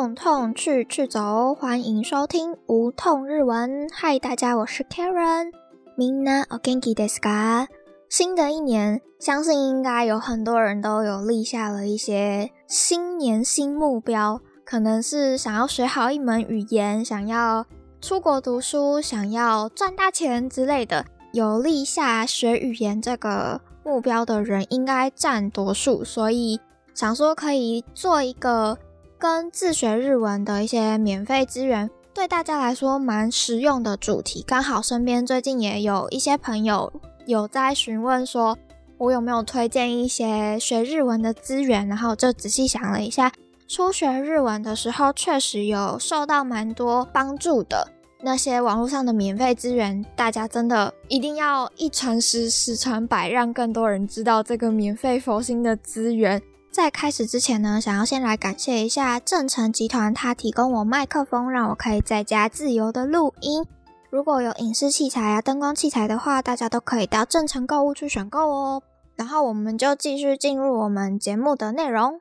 痛痛去去走，欢迎收听无痛日文。嗨，大家，我是 Karen。Minna ogenki desu ka？新的一年，相信应该有很多人都有立下了一些新年新目标，可能是想要学好一门语言，想要出国读书，想要赚大钱之类的。有立下学语言这个目标的人，应该占多数，所以想说可以做一个。跟自学日文的一些免费资源，对大家来说蛮实用的主题。刚好身边最近也有一些朋友有在询问，说我有没有推荐一些学日文的资源，然后就仔细想了一下，初学日文的时候确实有受到蛮多帮助的。那些网络上的免费资源，大家真的一定要一传十，十传百，让更多人知道这个免费佛心的资源。在开始之前呢，想要先来感谢一下正成集团，它提供我麦克风，让我可以在家自由的录音。如果有影视器材啊、灯光器材的话，大家都可以到正成购物去选购哦。然后我们就继续进入我们节目的内容。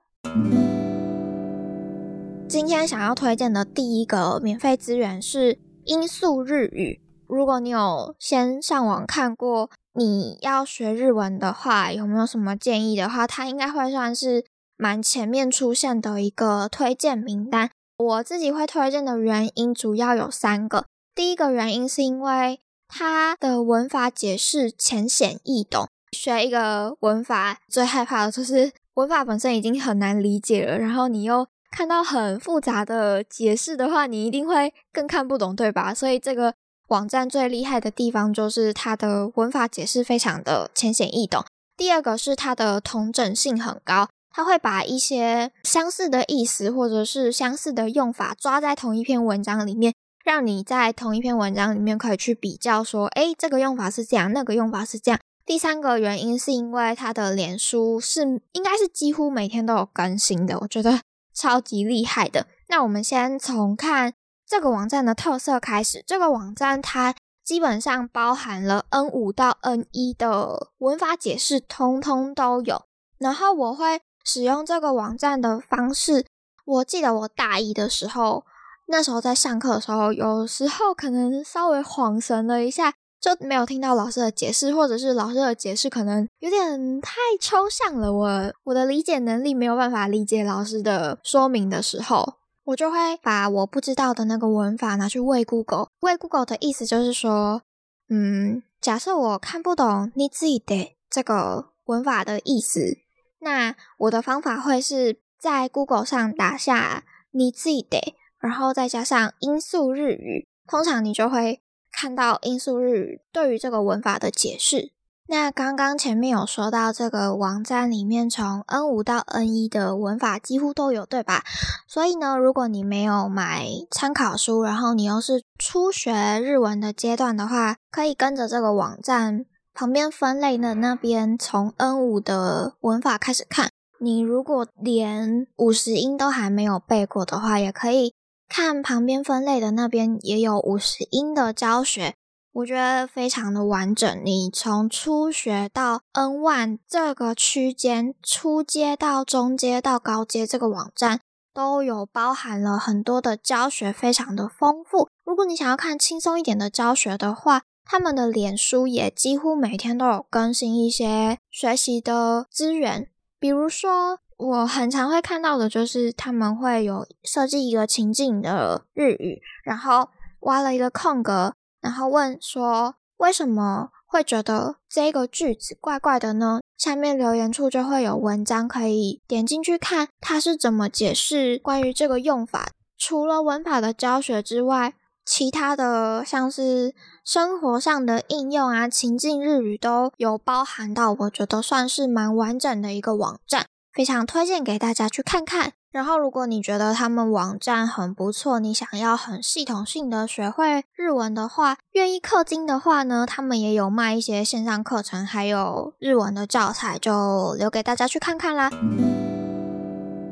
今天想要推荐的第一个免费资源是音速日语。如果你有先上网看过。你要学日文的话，有没有什么建议的话？它应该会算是蛮前面出现的一个推荐名单。我自己会推荐的原因主要有三个。第一个原因是因为它的文法解释浅显易懂。学一个文法最害怕的就是文法本身已经很难理解了，然后你又看到很复杂的解释的话，你一定会更看不懂，对吧？所以这个。网站最厉害的地方就是它的文法解释非常的浅显易懂。第二个是它的同整性很高，它会把一些相似的意思或者是相似的用法抓在同一篇文章里面，让你在同一篇文章里面可以去比较，说，诶，这个用法是这样，那个用法是这样。第三个原因是因为它的脸书是应该是几乎每天都有更新的，我觉得 超级厉害的。那我们先从看。这个网站的特色开始，这个网站它基本上包含了 N 五到 N 一的文法解释，通通都有。然后我会使用这个网站的方式，我记得我大一的时候，那时候在上课的时候，有时候可能稍微恍神了一下，就没有听到老师的解释，或者是老师的解释可能有点太抽象了，我我的理解能力没有办法理解老师的说明的时候。我就会把我不知道的那个文法拿去喂 Google，喂 Google 的意思就是说，嗯，假设我看不懂你自己的这个文法的意思，那我的方法会是在 Google 上打下你自己的，然后再加上音速日语，通常你就会看到音速日语对于这个文法的解释。那刚刚前面有说到，这个网站里面从 N 五到 N 一的文法几乎都有，对吧？所以呢，如果你没有买参考书，然后你又是初学日文的阶段的话，可以跟着这个网站旁边分类的那边，从 N 五的文法开始看。你如果连五十音都还没有背过的话，也可以看旁边分类的那边也有五十音的教学。我觉得非常的完整。你从初学到 N one 这个区间，初阶到中阶到高阶，这个网站都有包含了很多的教学，非常的丰富。如果你想要看轻松一点的教学的话，他们的脸书也几乎每天都有更新一些学习的资源。比如说，我很常会看到的就是他们会有设计一个情境的日语，然后挖了一个空格。然后问说为什么会觉得这个句子怪怪的呢？下面留言处就会有文章可以点进去看，它是怎么解释关于这个用法。除了文法的教学之外，其他的像是生活上的应用啊、情境日语都有包含到，我觉得算是蛮完整的一个网站，非常推荐给大家去看看。然后，如果你觉得他们网站很不错，你想要很系统性的学会日文的话，愿意氪金的话呢，他们也有卖一些线上课程，还有日文的教材，就留给大家去看看啦。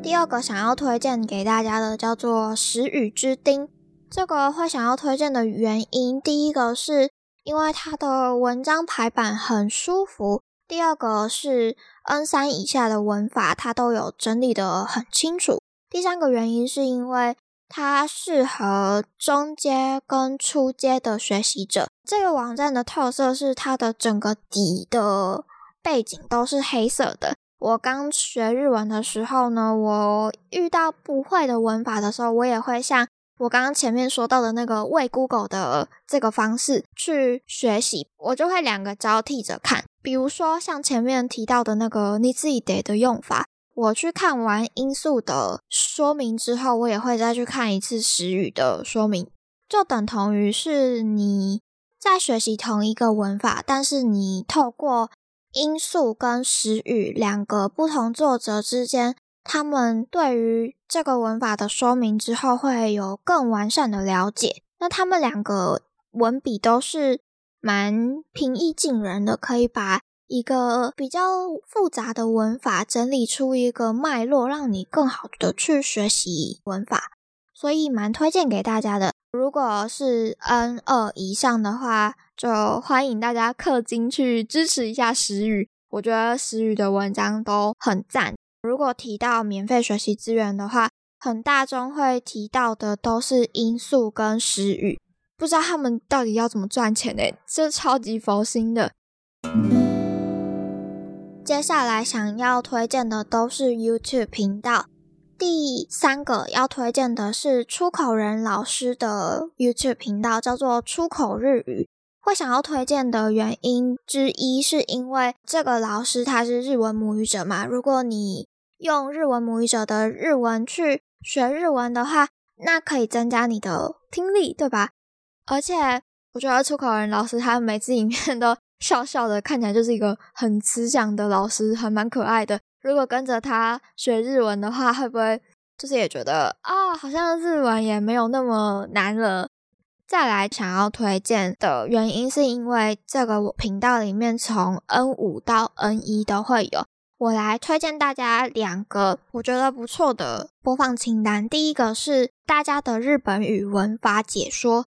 第二个想要推荐给大家的叫做时雨之丁，这个会想要推荐的原因，第一个是因为它的文章排版很舒服。第二个是 N 三以下的文法，它都有整理的很清楚。第三个原因是因为它适合中阶跟初阶的学习者。这个网站的特色是它的整个底的背景都是黑色的。我刚学日文的时候呢，我遇到不会的文法的时候，我也会像我刚刚前面说到的那个喂 Google 的这个方式去学习，我就会两个交替着看。比如说像前面提到的那个你自己得的用法，我去看完音素的说明之后，我也会再去看一次时语的说明，就等同于是你在学习同一个文法，但是你透过。音素跟时语两个不同作者之间，他们对于这个文法的说明之后，会有更完善的了解。那他们两个文笔都是蛮平易近人的，可以把一个比较复杂的文法整理出一个脉络，让你更好的去学习文法。所以蛮推荐给大家的。如果是 N 二以上的话，就欢迎大家氪金去支持一下时雨。我觉得时雨的文章都很赞。如果提到免费学习资源的话，很大众会提到的都是音素跟时雨。不知道他们到底要怎么赚钱呢？这超级佛心的。接下来想要推荐的都是 YouTube 频道。第三个要推荐的是出口人老师的 YouTube 频道，叫做出口日语。会想要推荐的原因之一，是因为这个老师他是日文母语者嘛。如果你用日文母语者的日文去学日文的话，那可以增加你的听力，对吧？而且我觉得出口人老师他每次影片都笑笑的，看起来就是一个很慈祥的老师，还蛮可爱的。如果跟着他学日文的话，会不会就是也觉得啊，好像日文也没有那么难了？再来想要推荐的原因，是因为这个频道里面从 N 五到 N 一都会有。我来推荐大家两个我觉得不错的播放清单。第一个是大家的日本语文法解说，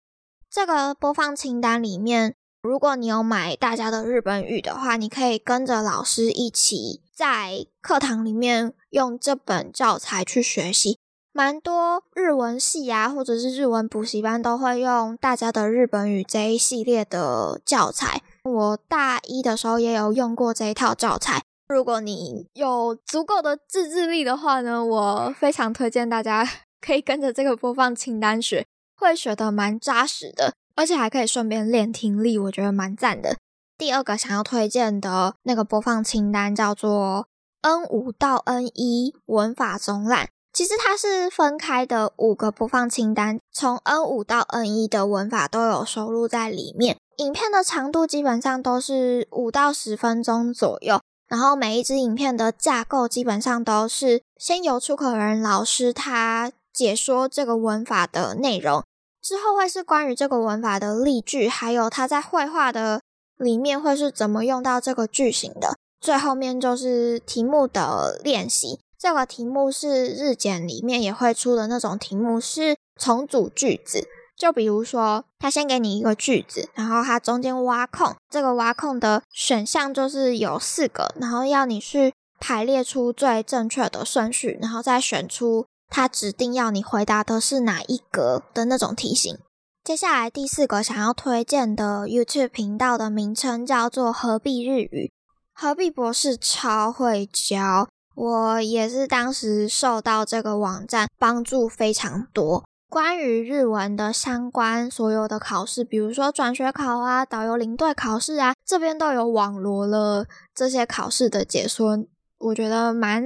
这个播放清单里面。如果你有买大家的日本语的话，你可以跟着老师一起在课堂里面用这本教材去学习。蛮多日文系啊，或者是日文补习班都会用大家的日本语这一系列的教材。我大一的时候也有用过这一套教材。如果你有足够的自制力的话呢，我非常推荐大家 可以跟着这个播放清单学，会学得蛮扎实的。而且还可以顺便练听力，我觉得蛮赞的。第二个想要推荐的那个播放清单叫做 N 五到 N 一文法总览，其实它是分开的五个播放清单，从 N 五到 N 一的文法都有收录在里面。影片的长度基本上都是五到十分钟左右，然后每一支影片的架构基本上都是先由出口人老师他解说这个文法的内容。之后会是关于这个文法的例句，还有它在绘画的里面会是怎么用到这个句型的。最后面就是题目的练习，这个题目是日检里面也会出的那种题目，是重组句子。就比如说，他先给你一个句子，然后他中间挖空，这个挖空的选项就是有四个，然后要你去排列出最正确的顺序，然后再选出。他指定要你回答的是哪一格的那种题型。接下来第四个想要推荐的 YouTube 频道的名称叫做何必日语。何必博士超会教，我也是当时受到这个网站帮助非常多。关于日文的相关所有的考试，比如说转学考啊、导游领队考试啊，这边都有网罗了这些考试的解说，我觉得蛮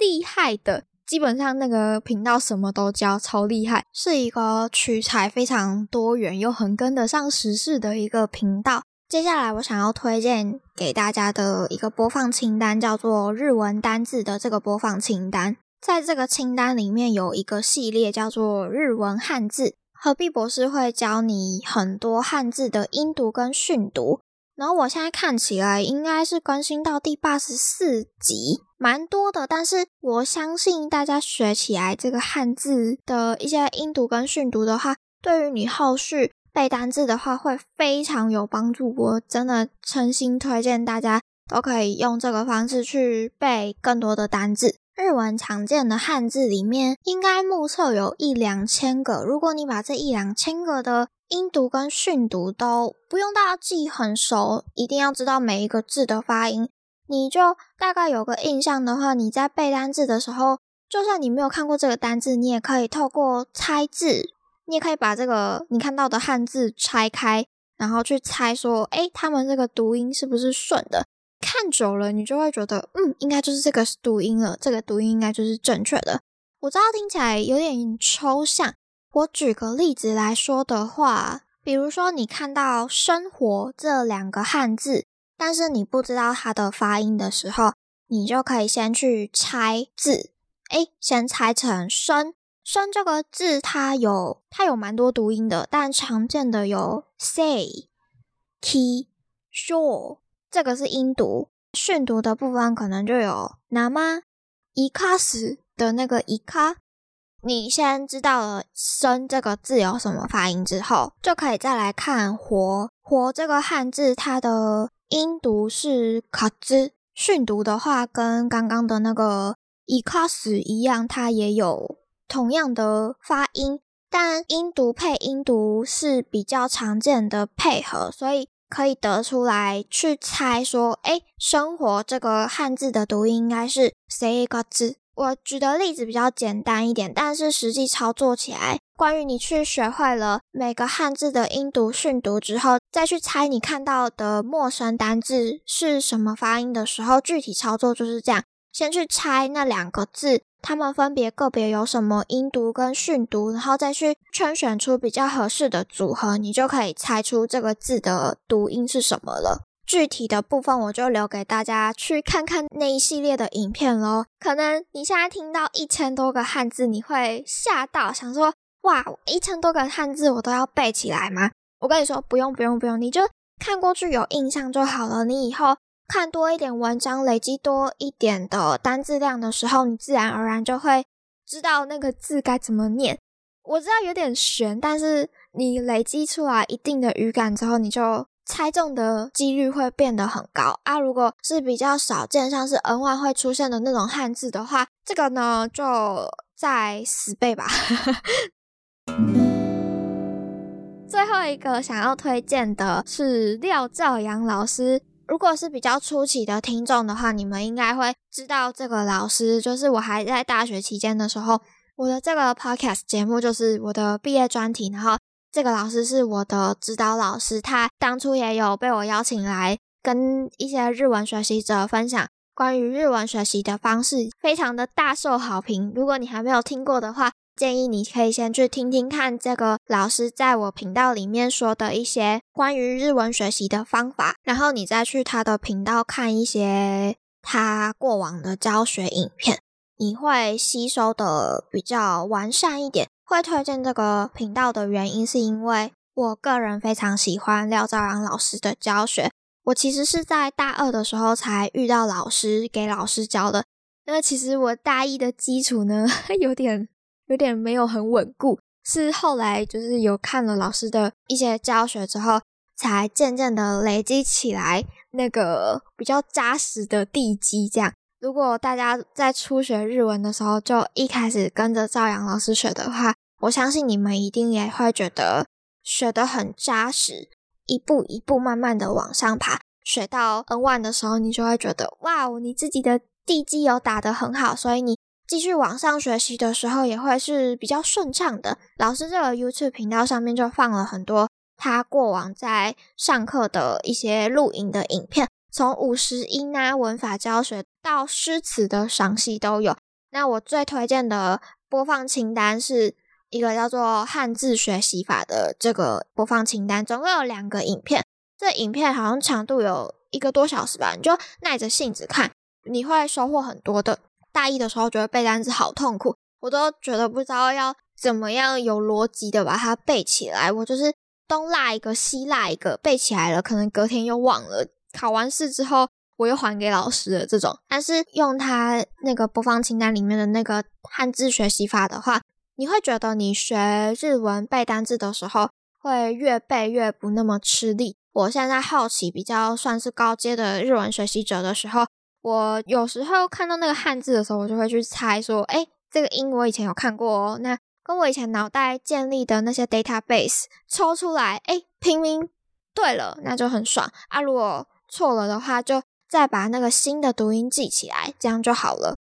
厉害的。基本上那个频道什么都教，超厉害，是一个取材非常多元又很跟得上时事的一个频道。接下来我想要推荐给大家的一个播放清单，叫做日文单字的这个播放清单。在这个清单里面有一个系列叫做日文汉字，何必博士会教你很多汉字的音读跟训读。然后我现在看起来应该是更新到第八十四集，蛮多的。但是我相信大家学起来这个汉字的一些音读跟训读的话，对于你后续背单字的话会非常有帮助。我真的诚心推荐大家都可以用这个方式去背更多的单字。日文常见的汉字里面，应该目测有一两千个。如果你把这一两千个的音读跟训读都不用大家记很熟，一定要知道每一个字的发音，你就大概有个印象的话，你在背单字的时候，就算你没有看过这个单字，你也可以透过猜字，你也可以把这个你看到的汉字拆开，然后去猜说，哎，他们这个读音是不是顺的？看久了，你就会觉得，嗯，应该就是这个读音了，这个读音应该就是正确的。我知道听起来有点抽象，我举个例子来说的话，比如说你看到“生活”这两个汉字，但是你不知道它的发音的时候，你就可以先去猜字，诶，先猜成“生”。生这个字，它有它有蛮多读音的，但常见的有 say、key、sure。这个是音读，训读的部分可能就有拿吗？一卡时的那个一卡，你先知道了生这个字有什么发音之后，就可以再来看活活这个汉字，它的音读是卡兹。训读的话，跟刚刚的那个一卡时一样，它也有同样的发音，但音读配音读是比较常见的配合，所以。可以得出来去猜说，哎，生活这个汉字的读音应该是谁一个字？我举的例子比较简单一点，但是实际操作起来，关于你去学会了每个汉字的音读、训读之后，再去猜你看到的陌生单字是什么发音的时候，具体操作就是这样：先去猜那两个字。他们分别个别有什么音读跟训读，然后再去圈选出比较合适的组合，你就可以猜出这个字的读音是什么了。具体的部分我就留给大家去看看那一系列的影片喽。可能你现在听到一千多个汉字，你会吓到，想说哇，一千多个汉字我都要背起来吗？我跟你说，不用不用不用，你就看过去有印象就好了。你以后。看多一点文章，累积多一点的单字量的时候，你自然而然就会知道那个字该怎么念。我知道有点悬，但是你累积出来一定的语感之后，你就猜中的几率会变得很高啊。如果是比较少见，像是 N 万会出现的那种汉字的话，这个呢就再十倍吧。最后一个想要推荐的是廖兆阳老师。如果是比较初期的听众的话，你们应该会知道这个老师，就是我还在大学期间的时候，我的这个 podcast 节目就是我的毕业专题，然后这个老师是我的指导老师，他当初也有被我邀请来跟一些日文学习者分享关于日文学习的方式，非常的大受好评。如果你还没有听过的话，建议你可以先去听听看这个老师在我频道里面说的一些关于日文学习的方法，然后你再去他的频道看一些他过往的教学影片，你会吸收的比较完善一点。会推荐这个频道的原因是因为我个人非常喜欢廖兆阳老师的教学。我其实是在大二的时候才遇到老师，给老师教的。那其实我大一的基础呢，有点。有点没有很稳固，是后来就是有看了老师的一些教学之后，才渐渐的累积起来那个比较扎实的地基。这样，如果大家在初学日文的时候就一开始跟着赵阳老师学的话，我相信你们一定也会觉得学得很扎实，一步一步慢慢的往上爬，学到 N one 的时候，你就会觉得哇，你自己的地基有打得很好，所以你。继续往上学习的时候，也会是比较顺畅的。老师这个 YouTube 频道上面就放了很多他过往在上课的一些录影的影片，从五十音啊、文法教学到诗词的赏析都有。那我最推荐的播放清单是一个叫做“汉字学习法”的这个播放清单，总共有两个影片。这影片好像长度有一个多小时吧，你就耐着性子看，你会收获很多的。大一的时候觉得背单词好痛苦，我都觉得不知道要怎么样有逻辑的把它背起来。我就是东落一个西落一个，背起来了，可能隔天又忘了。考完试之后我又还给老师的这种。但是用它那个播放清单里面的那个汉字学习法的话，你会觉得你学日文背单词的时候会越背越不那么吃力。我现在好奇比较算是高阶的日文学习者的时候。我有时候看到那个汉字的时候，我就会去猜说，哎，这个音我以前有看过哦。那跟我以前脑袋建立的那些 database 抽出来，哎，拼音对了，那就很爽啊。如果错了的话，就再把那个新的读音记起来，这样就好了。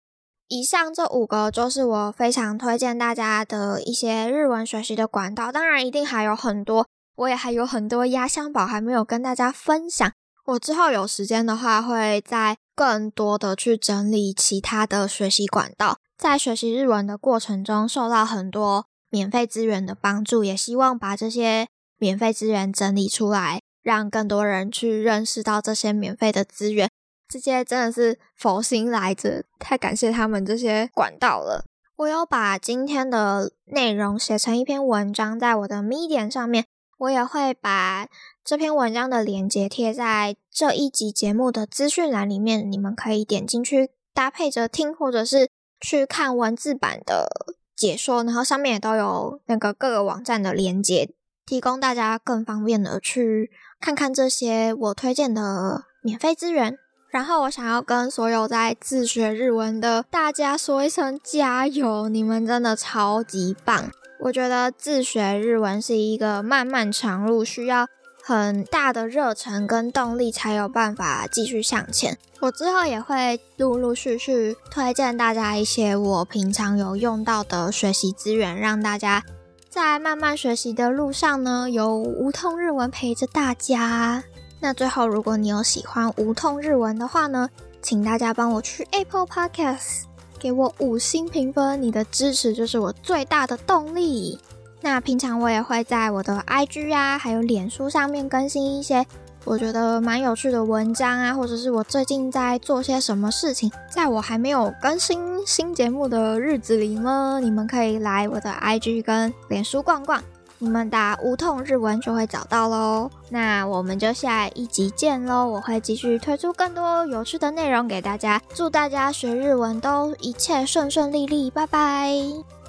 以上这五个就是我非常推荐大家的一些日文学习的管道，当然一定还有很多，我也还有很多压箱宝还没有跟大家分享。我之后有时间的话，会在更多的去整理其他的学习管道。在学习日文的过程中，受到很多免费资源的帮助，也希望把这些免费资源整理出来，让更多人去认识到这些免费的资源。这些真的是佛心来着，太感谢他们这些管道了。我有把今天的内容写成一篇文章在我的 Medium 上面，我也会把这篇文章的链接贴在这一集节目的资讯栏里面，你们可以点进去搭配着听，或者是去看文字版的解说，然后上面也都有那个各个网站的链接，提供大家更方便的去看看这些我推荐的免费资源。然后我想要跟所有在自学日文的大家说一声加油，你们真的超级棒！我觉得自学日文是一个漫漫长路，需要很大的热忱跟动力才有办法继续向前。我之后也会陆陆续续推荐大家一些我平常有用到的学习资源，让大家在慢慢学习的路上呢，有无痛日文陪着大家。那最后，如果你有喜欢无痛日文的话呢，请大家帮我去 Apple Podcast 给我五星评分，你的支持就是我最大的动力。那平常我也会在我的 IG 啊，还有脸书上面更新一些我觉得蛮有趣的文章啊，或者是我最近在做些什么事情。在我还没有更新新节目的日子里呢，你们可以来我的 IG 跟脸书逛逛。你们打无痛日文就会找到喽。那我们就下一集见喽！我会继续推出更多有趣的内容给大家。祝大家学日文都一切顺顺利利，拜拜。